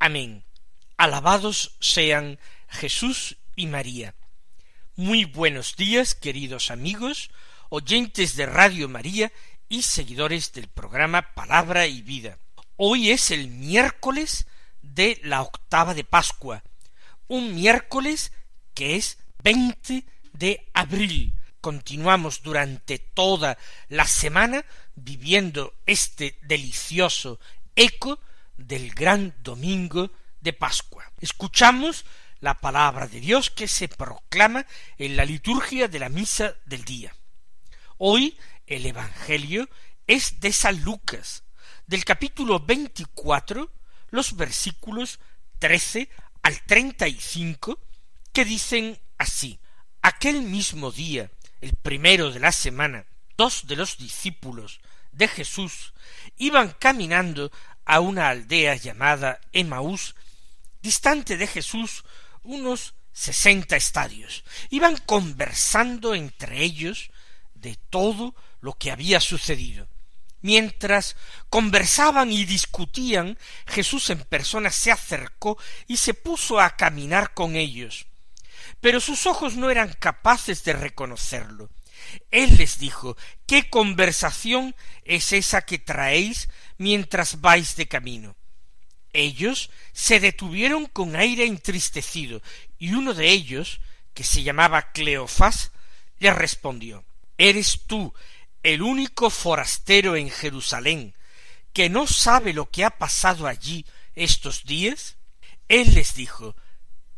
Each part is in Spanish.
Amén. Alabados sean Jesús y María. Muy buenos días, queridos amigos, oyentes de Radio María y seguidores del programa Palabra y Vida. Hoy es el miércoles de la octava de Pascua, un miércoles que es 20 de abril. Continuamos durante toda la semana viviendo este delicioso eco del gran domingo de Pascua. Escuchamos la palabra de Dios que se proclama en la liturgia de la misa del día. Hoy el Evangelio es de San Lucas, del capítulo veinticuatro, los versículos trece al treinta y cinco, que dicen así Aquel mismo día, el primero de la semana, dos de los discípulos de Jesús iban caminando a una aldea llamada Emaús, distante de Jesús unos sesenta estadios. Iban conversando entre ellos de todo lo que había sucedido. Mientras conversaban y discutían, Jesús en persona se acercó y se puso a caminar con ellos. Pero sus ojos no eran capaces de reconocerlo. Él les dijo ¿Qué conversación es esa que traéis mientras vais de camino? Ellos se detuvieron con aire entristecido, y uno de ellos, que se llamaba Cleofás, le respondió ¿Eres tú el único forastero en Jerusalén que no sabe lo que ha pasado allí estos días? Él les dijo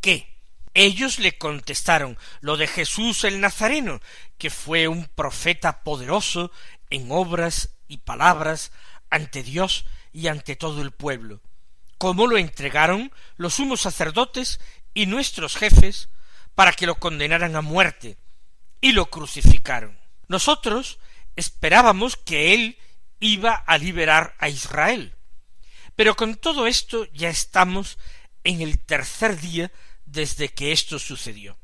¿Qué? Ellos le contestaron lo de Jesús el Nazareno, que fue un profeta poderoso en obras y palabras ante Dios y ante todo el pueblo, como lo entregaron los sumos sacerdotes y nuestros jefes para que lo condenaran a muerte, y lo crucificaron. Nosotros esperábamos que él iba a liberar a Israel. Pero con todo esto ya estamos en el tercer día desde que esto sucedió.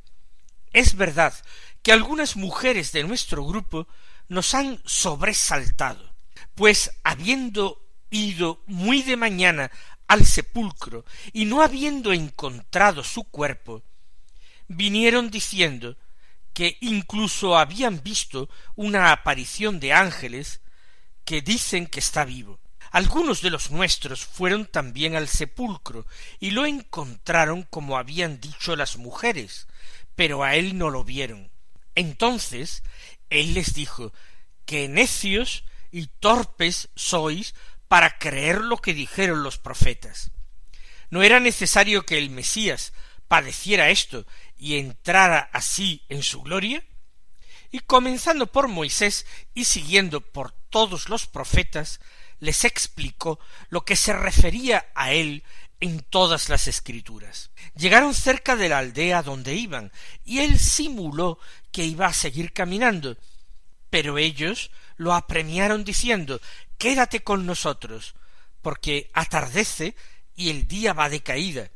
Es verdad que algunas mujeres de nuestro grupo nos han sobresaltado, pues habiendo ido muy de mañana al sepulcro y no habiendo encontrado su cuerpo, vinieron diciendo que incluso habían visto una aparición de ángeles que dicen que está vivo. Algunos de los nuestros fueron también al sepulcro y lo encontraron como habían dicho las mujeres, pero a él no lo vieron. Entonces él les dijo que necios y torpes sois para creer lo que dijeron los profetas. ¿No era necesario que el Mesías padeciera esto y entrara así en su gloria? Y comenzando por Moisés y siguiendo por todos los profetas, les explicó lo que se refería a él en todas las escrituras. Llegaron cerca de la aldea donde iban, y él simuló que iba a seguir caminando, pero ellos lo apremiaron diciendo Quédate con nosotros, porque atardece y el día va de caída.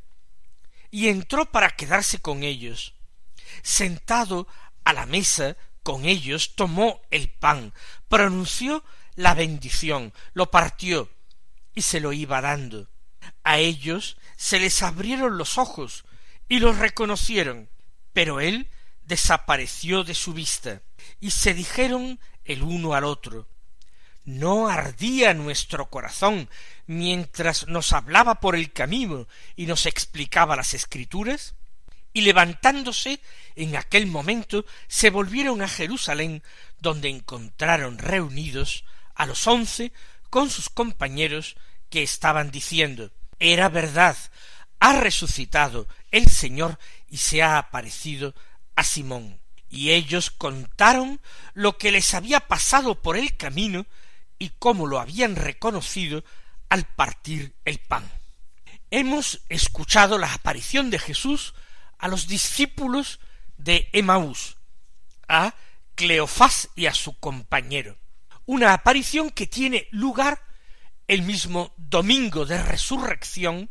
Y entró para quedarse con ellos. Sentado a la mesa con ellos, tomó el pan, pronunció la bendición, lo partió y se lo iba dando. A ellos se les abrieron los ojos y los reconocieron, pero él desapareció de su vista, y se dijeron el uno al otro ¿No ardía nuestro corazón mientras nos hablaba por el camino y nos explicaba las escrituras? Y levantándose en aquel momento se volvieron a Jerusalén, donde encontraron reunidos a los once con sus compañeros que estaban diciendo Era verdad, ha resucitado el Señor y se ha aparecido a Simón. Y ellos contaron lo que les había pasado por el camino y cómo lo habían reconocido al partir el pan. hemos escuchado la aparición de Jesús a los discípulos de Emaús, a Cleofás y a su compañero. Una aparición que tiene lugar el mismo domingo de resurrección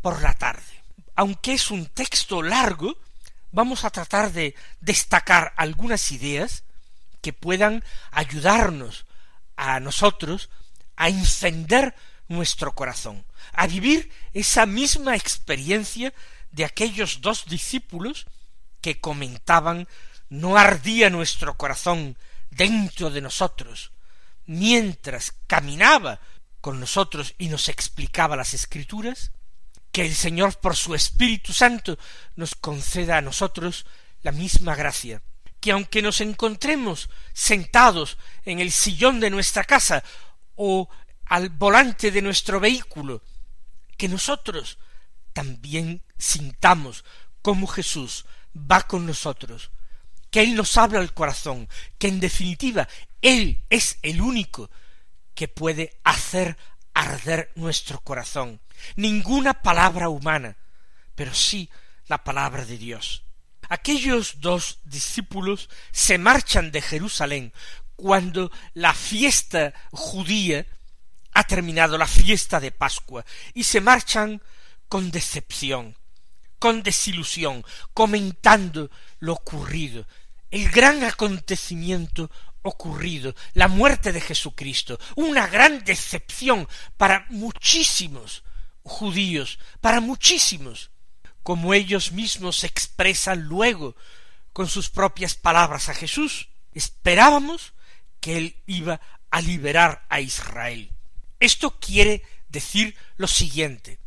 por la tarde. Aunque es un texto largo, vamos a tratar de destacar algunas ideas que puedan ayudarnos a nosotros a encender nuestro corazón, a vivir esa misma experiencia de aquellos dos discípulos que comentaban no ardía nuestro corazón dentro de nosotros, mientras caminaba con nosotros y nos explicaba las escrituras, que el Señor por su Espíritu Santo nos conceda a nosotros la misma gracia, que aunque nos encontremos sentados en el sillón de nuestra casa o al volante de nuestro vehículo, que nosotros también sintamos como Jesús va con nosotros, que Él nos habla al corazón, que en definitiva Él es el único que puede hacer arder nuestro corazón. Ninguna palabra humana, pero sí la palabra de Dios. Aquellos dos discípulos se marchan de Jerusalén cuando la fiesta judía ha terminado la fiesta de Pascua y se marchan con decepción, con desilusión, comentando lo ocurrido, el gran acontecimiento ocurrido, la muerte de Jesucristo, una gran decepción para muchísimos judíos, para muchísimos, como ellos mismos expresan luego con sus propias palabras a Jesús. Esperábamos que él iba a liberar a Israel. Esto quiere decir lo siguiente.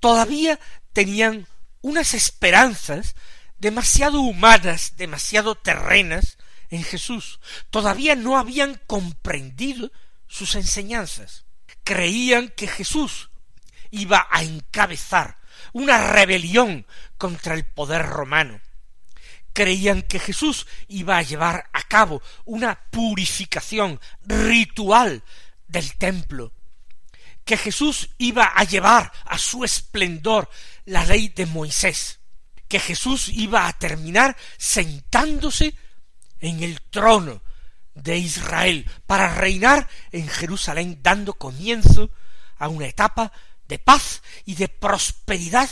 Todavía tenían unas esperanzas demasiado humanas, demasiado terrenas en Jesús. Todavía no habían comprendido sus enseñanzas. Creían que Jesús iba a encabezar una rebelión contra el poder romano. Creían que Jesús iba a llevar a cabo una purificación ritual del templo que Jesús iba a llevar a su esplendor la ley de Moisés, que Jesús iba a terminar sentándose en el trono de Israel para reinar en Jerusalén, dando comienzo a una etapa de paz y de prosperidad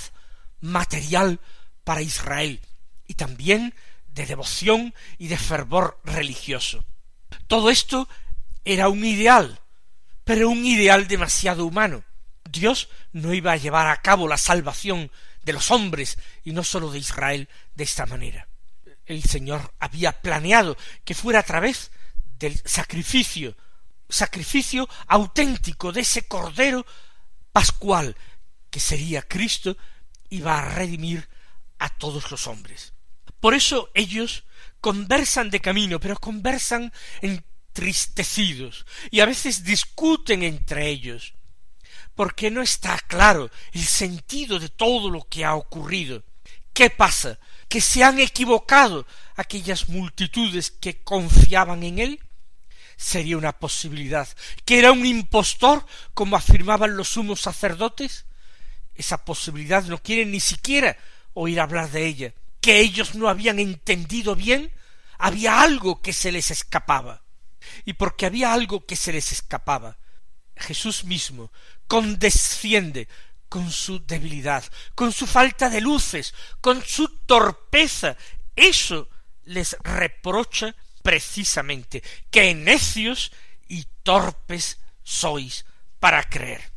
material para Israel, y también de devoción y de fervor religioso. Todo esto era un ideal, pero un ideal demasiado humano. Dios no iba a llevar a cabo la salvación de los hombres y no sólo de Israel de esta manera. El Señor había planeado que fuera a través del sacrificio, sacrificio auténtico de ese Cordero Pascual, que sería Cristo, iba a redimir a todos los hombres. Por eso ellos conversan de camino, pero conversan en tristecidos y a veces discuten entre ellos, porque no está claro el sentido de todo lo que ha ocurrido. ¿Qué pasa? ¿Que se han equivocado aquellas multitudes que confiaban en él? Sería una posibilidad. ¿Que era un impostor, como afirmaban los sumos sacerdotes? Esa posibilidad no quieren ni siquiera oír hablar de ella. ¿Que ellos no habían entendido bien? Había algo que se les escapaba y porque había algo que se les escapaba. Jesús mismo condesciende con su debilidad, con su falta de luces, con su torpeza. Eso les reprocha precisamente que necios y torpes sois para creer.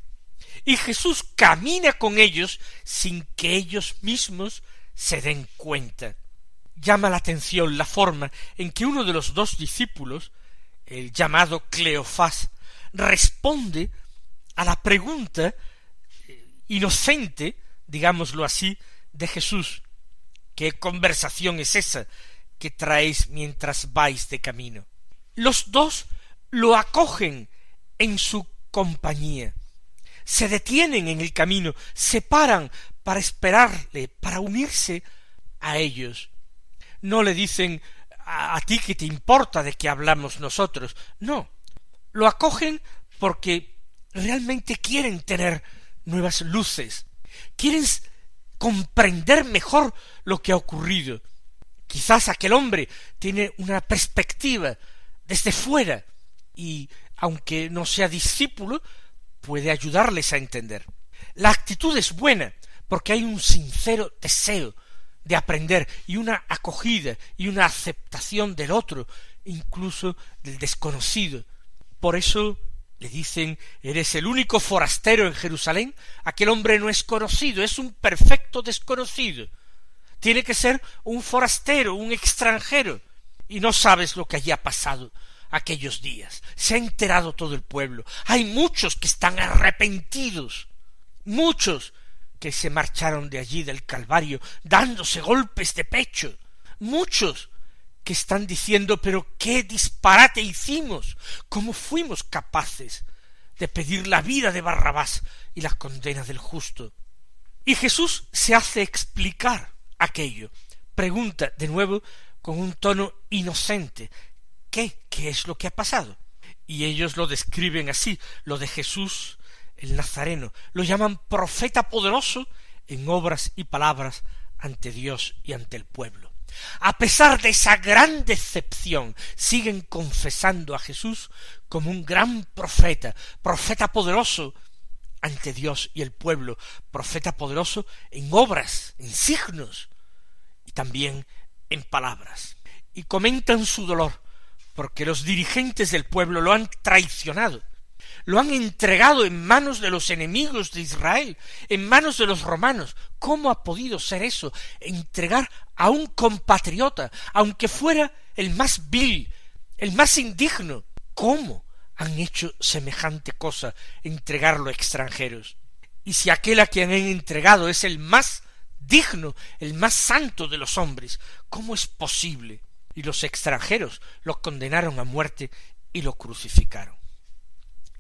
Y Jesús camina con ellos sin que ellos mismos se den cuenta. Llama la atención la forma en que uno de los dos discípulos el llamado Cleofás, responde a la pregunta inocente, digámoslo así, de Jesús. ¿Qué conversación es esa que traéis mientras vais de camino? Los dos lo acogen en su compañía, se detienen en el camino, se paran para esperarle, para unirse a ellos. No le dicen a, ti que te importa de que hablamos nosotros. No, lo acogen porque realmente quieren tener nuevas luces, quieren comprender mejor lo que ha ocurrido. Quizás aquel hombre tiene una perspectiva desde fuera y, aunque no sea discípulo, puede ayudarles a entender. La actitud es buena porque hay un sincero deseo de aprender y una acogida y una aceptación del otro, incluso del desconocido. Por eso le dicen ¿Eres el único forastero en Jerusalén? Aquel hombre no es conocido, es un perfecto desconocido. Tiene que ser un forastero, un extranjero. Y no sabes lo que allí pasado aquellos días. Se ha enterado todo el pueblo. Hay muchos que están arrepentidos. Muchos que se marcharon de allí del Calvario dándose golpes de pecho. Muchos que están diciendo pero qué disparate hicimos, cómo fuimos capaces de pedir la vida de Barrabás y la condena del justo. Y Jesús se hace explicar aquello. Pregunta de nuevo con un tono inocente ¿Qué? ¿Qué es lo que ha pasado? Y ellos lo describen así, lo de Jesús el Nazareno, lo llaman profeta poderoso en obras y palabras ante Dios y ante el pueblo. A pesar de esa gran decepción, siguen confesando a Jesús como un gran profeta, profeta poderoso ante Dios y el pueblo, profeta poderoso en obras, en signos y también en palabras. Y comentan su dolor, porque los dirigentes del pueblo lo han traicionado, lo han entregado en manos de los enemigos de Israel, en manos de los romanos. ¿Cómo ha podido ser eso? Entregar a un compatriota, aunque fuera el más vil, el más indigno. ¿Cómo han hecho semejante cosa, entregarlo a extranjeros? Y si aquel a quien han entregado es el más digno, el más santo de los hombres, ¿cómo es posible? Y los extranjeros lo condenaron a muerte y lo crucificaron.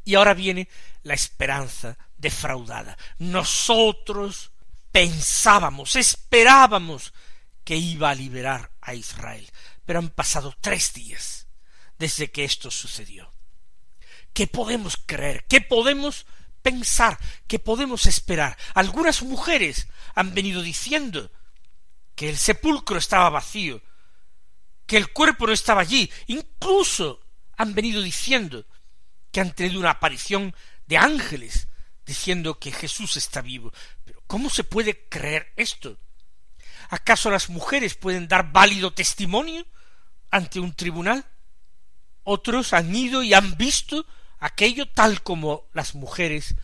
Y ahora viene la esperanza defraudada. Nosotros pensábamos, esperábamos que iba a liberar a Israel, pero han pasado tres días desde que esto sucedió. ¿Qué podemos creer? ¿Qué podemos pensar? ¿Qué podemos esperar? Algunas mujeres han venido diciendo que el sepulcro estaba vacío, que el cuerpo no estaba allí, incluso han venido diciendo que han tenido una aparición de ángeles diciendo que Jesús está vivo. Pero ¿cómo se puede creer esto? ¿Acaso las mujeres pueden dar válido testimonio ante un tribunal? Otros han ido y han visto aquello tal como las mujeres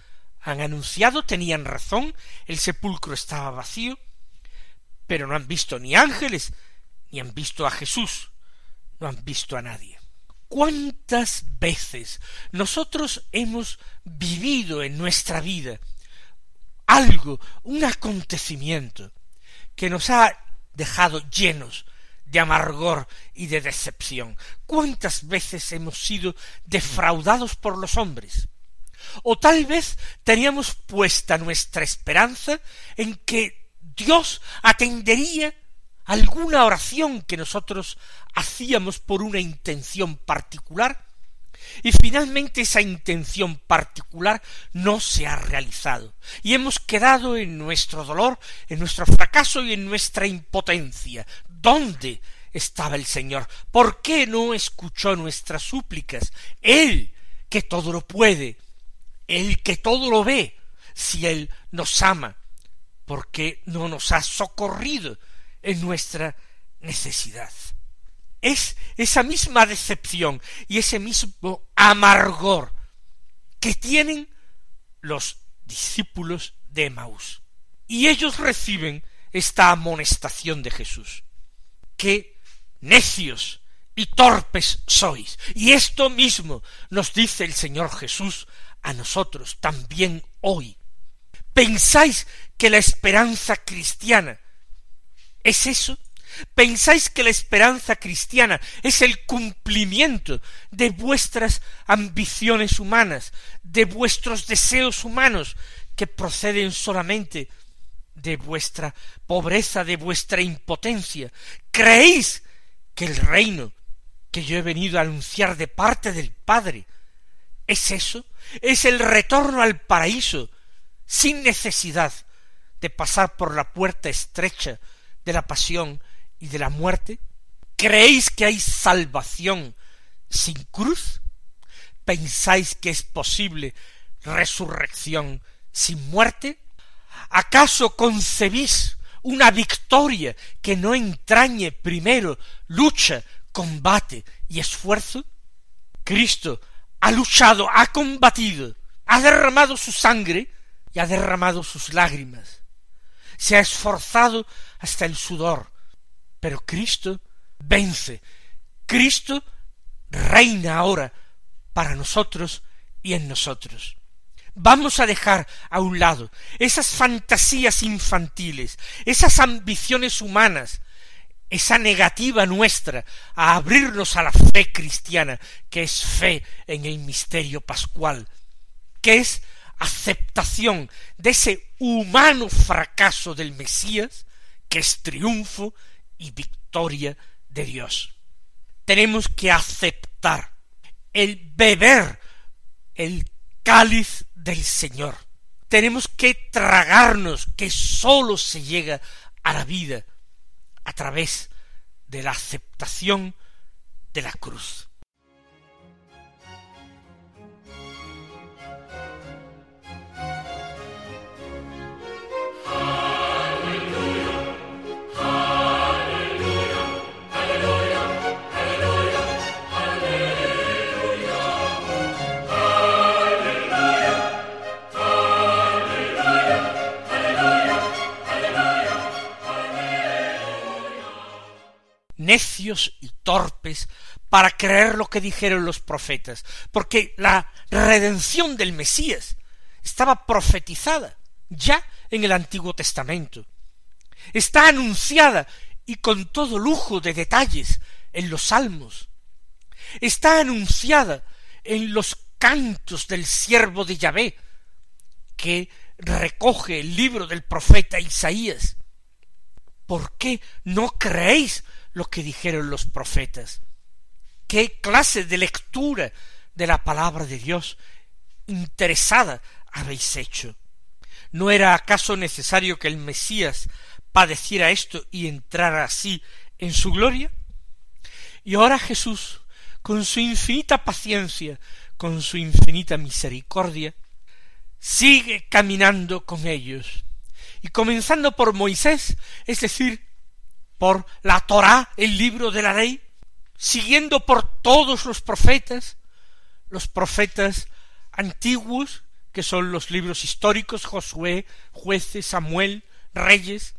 han anunciado, tenían razón, el sepulcro estaba vacío, pero no han visto ni ángeles, ni han visto a Jesús, no han visto a nadie. ¿Cuántas veces nosotros hemos vivido en nuestra vida algo, un acontecimiento que nos ha dejado llenos de amargor y de decepción? ¿Cuántas veces hemos sido defraudados por los hombres? O tal vez teníamos puesta nuestra esperanza en que Dios atendería alguna oración que nosotros hacíamos por una intención particular y finalmente esa intención particular no se ha realizado y hemos quedado en nuestro dolor, en nuestro fracaso y en nuestra impotencia. ¿Dónde estaba el Señor? ¿Por qué no escuchó nuestras súplicas? Él, que todo lo puede, Él que todo lo ve, si Él nos ama, ¿por qué no nos ha socorrido en nuestra necesidad. Es esa misma decepción y ese mismo amargor que tienen los discípulos de Emaús. Y ellos reciben esta amonestación de Jesús. ¡Qué necios y torpes sois! Y esto mismo nos dice el Señor Jesús a nosotros también hoy. ¿Pensáis que la esperanza cristiana ¿Es eso? ¿Pensáis que la esperanza cristiana es el cumplimiento de vuestras ambiciones humanas, de vuestros deseos humanos, que proceden solamente de vuestra pobreza, de vuestra impotencia? ¿Creéis que el reino que yo he venido a anunciar de parte del Padre es eso? ¿Es el retorno al paraíso sin necesidad de pasar por la puerta estrecha de la pasión y de la muerte? ¿Creéis que hay salvación sin cruz? ¿Pensáis que es posible resurrección sin muerte? ¿Acaso concebís una victoria que no entrañe primero lucha, combate y esfuerzo? Cristo ha luchado, ha combatido, ha derramado su sangre y ha derramado sus lágrimas. Se ha esforzado hasta el sudor, pero Cristo vence. Cristo reina ahora para nosotros y en nosotros. Vamos a dejar a un lado esas fantasías infantiles, esas ambiciones humanas, esa negativa nuestra a abrirnos a la fe cristiana, que es fe en el misterio pascual, que es aceptación de ese humano fracaso del Mesías, que es triunfo y victoria de Dios. Tenemos que aceptar el beber el cáliz del Señor. Tenemos que tragarnos que sólo se llega a la vida a través de la aceptación de la cruz. Necios y torpes para creer lo que dijeron los profetas, porque la redención del Mesías estaba profetizada ya en el Antiguo Testamento. Está anunciada y con todo lujo de detalles en los salmos. Está anunciada en los cantos del siervo de Yahvé, que recoge el libro del profeta Isaías. ¿Por qué no creéis lo que dijeron los profetas. ¿Qué clase de lectura de la palabra de Dios interesada habéis hecho? ¿No era acaso necesario que el Mesías padeciera esto y entrara así en su gloria? Y ahora Jesús, con su infinita paciencia, con su infinita misericordia, sigue caminando con ellos, y comenzando por Moisés, es decir, por la Torá, el libro de la ley, siguiendo por todos los profetas, los profetas antiguos, que son los libros históricos, Josué, jueces, Samuel, reyes,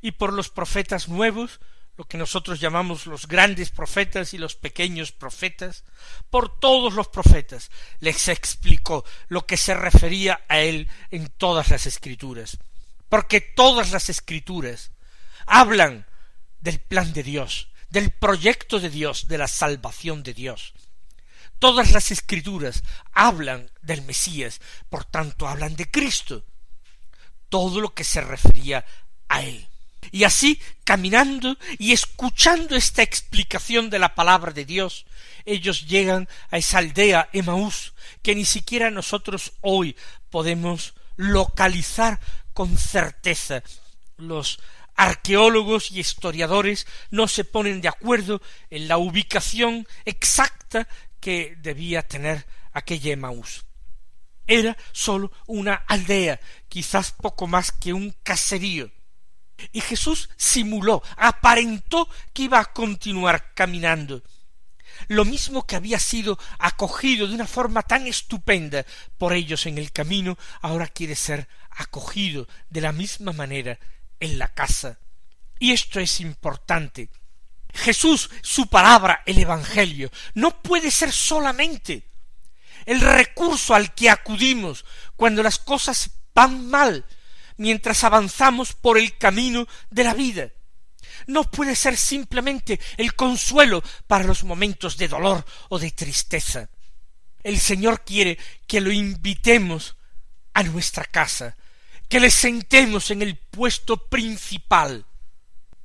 y por los profetas nuevos, lo que nosotros llamamos los grandes profetas y los pequeños profetas, por todos los profetas les explicó lo que se refería a él en todas las escrituras, porque todas las escrituras hablan del plan de Dios, del proyecto de Dios, de la salvación de Dios. Todas las escrituras hablan del Mesías, por tanto hablan de Cristo. Todo lo que se refería a él. Y así, caminando y escuchando esta explicación de la palabra de Dios, ellos llegan a esa aldea Emaús, que ni siquiera nosotros hoy podemos localizar con certeza los arqueólogos y historiadores no se ponen de acuerdo en la ubicación exacta que debía tener aquella Emaús. Era sólo una aldea, quizás poco más que un caserío. Y Jesús simuló, aparentó que iba a continuar caminando. Lo mismo que había sido acogido de una forma tan estupenda por ellos en el camino, ahora quiere ser acogido de la misma manera en la casa. Y esto es importante. Jesús, su palabra, el Evangelio, no puede ser solamente el recurso al que acudimos cuando las cosas van mal, mientras avanzamos por el camino de la vida. No puede ser simplemente el consuelo para los momentos de dolor o de tristeza. El Señor quiere que lo invitemos a nuestra casa, que le sentemos en el puesto principal,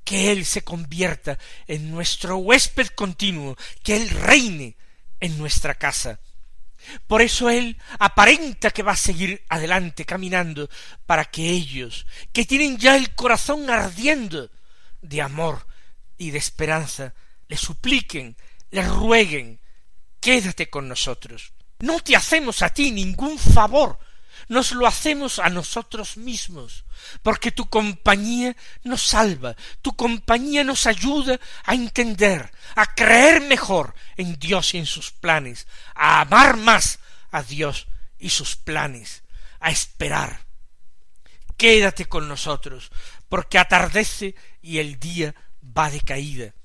que Él se convierta en nuestro huésped continuo, que Él reine en nuestra casa. Por eso Él aparenta que va a seguir adelante caminando para que ellos, que tienen ya el corazón ardiendo de amor y de esperanza, le supliquen, le rueguen, quédate con nosotros. No te hacemos a ti ningún favor, nos lo hacemos a nosotros mismos, porque tu compañía nos salva, tu compañía nos ayuda a entender, a creer mejor en Dios y en sus planes, a amar más a Dios y sus planes, a esperar. Quédate con nosotros, porque atardece y el día va de caída,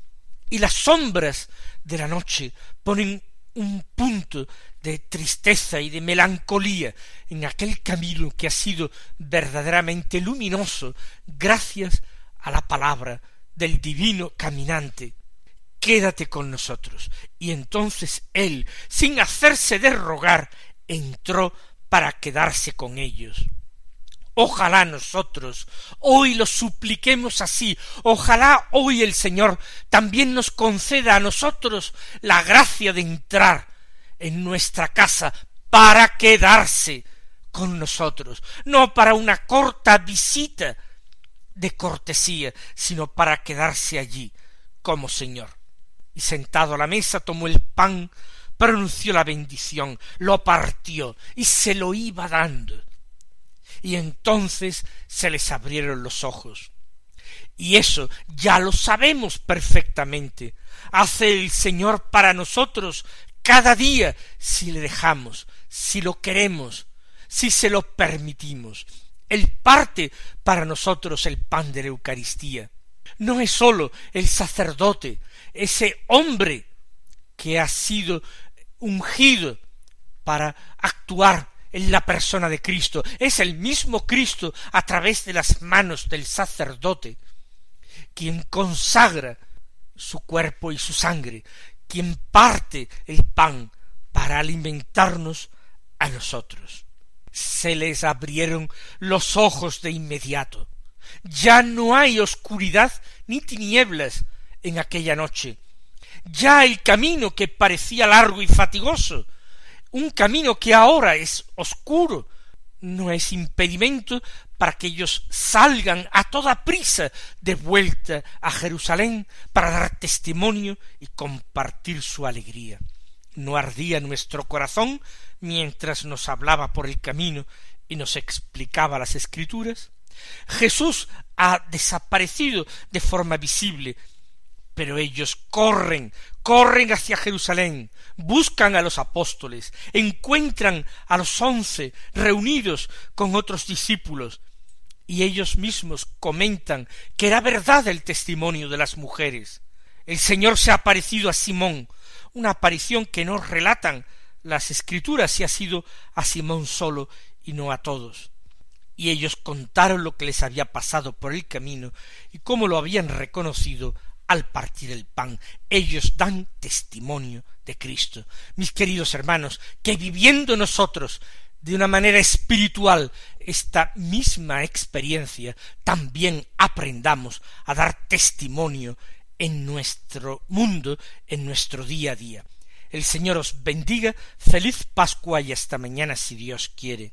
y las sombras de la noche ponen un punto de tristeza y de melancolía en aquel camino que ha sido verdaderamente luminoso gracias a la palabra del divino caminante. Quédate con nosotros. Y entonces él, sin hacerse de rogar, entró para quedarse con ellos. Ojalá nosotros hoy lo supliquemos así, ojalá hoy el Señor también nos conceda a nosotros la gracia de entrar en nuestra casa para quedarse con nosotros, no para una corta visita de cortesía, sino para quedarse allí como Señor. Y sentado a la mesa tomó el pan, pronunció la bendición, lo partió y se lo iba dando y entonces se les abrieron los ojos. Y eso ya lo sabemos perfectamente. Hace el Señor para nosotros cada día si le dejamos, si lo queremos, si se lo permitimos. Él parte para nosotros el pan de la Eucaristía. No es sólo el sacerdote, ese hombre que ha sido ungido para actuar en la persona de Cristo. Es el mismo Cristo a través de las manos del sacerdote quien consagra su cuerpo y su sangre, quien parte el pan para alimentarnos a nosotros. Se les abrieron los ojos de inmediato. Ya no hay oscuridad ni tinieblas en aquella noche. Ya el camino que parecía largo y fatigoso un camino que ahora es oscuro, no es impedimento para que ellos salgan a toda prisa de vuelta a Jerusalén para dar testimonio y compartir su alegría. No ardía nuestro corazón mientras nos hablaba por el camino y nos explicaba las escrituras. Jesús ha desaparecido de forma visible pero ellos corren, corren hacia Jerusalén, buscan a los apóstoles, encuentran a los once reunidos con otros discípulos, y ellos mismos comentan que era verdad el testimonio de las mujeres. El Señor se ha aparecido a Simón, una aparición que no relatan las escrituras si ha sido a Simón solo y no a todos. Y ellos contaron lo que les había pasado por el camino y cómo lo habían reconocido al partir el pan. Ellos dan testimonio de Cristo. Mis queridos hermanos, que viviendo nosotros de una manera espiritual esta misma experiencia, también aprendamos a dar testimonio en nuestro mundo, en nuestro día a día. El Señor os bendiga, feliz Pascua y hasta mañana si Dios quiere.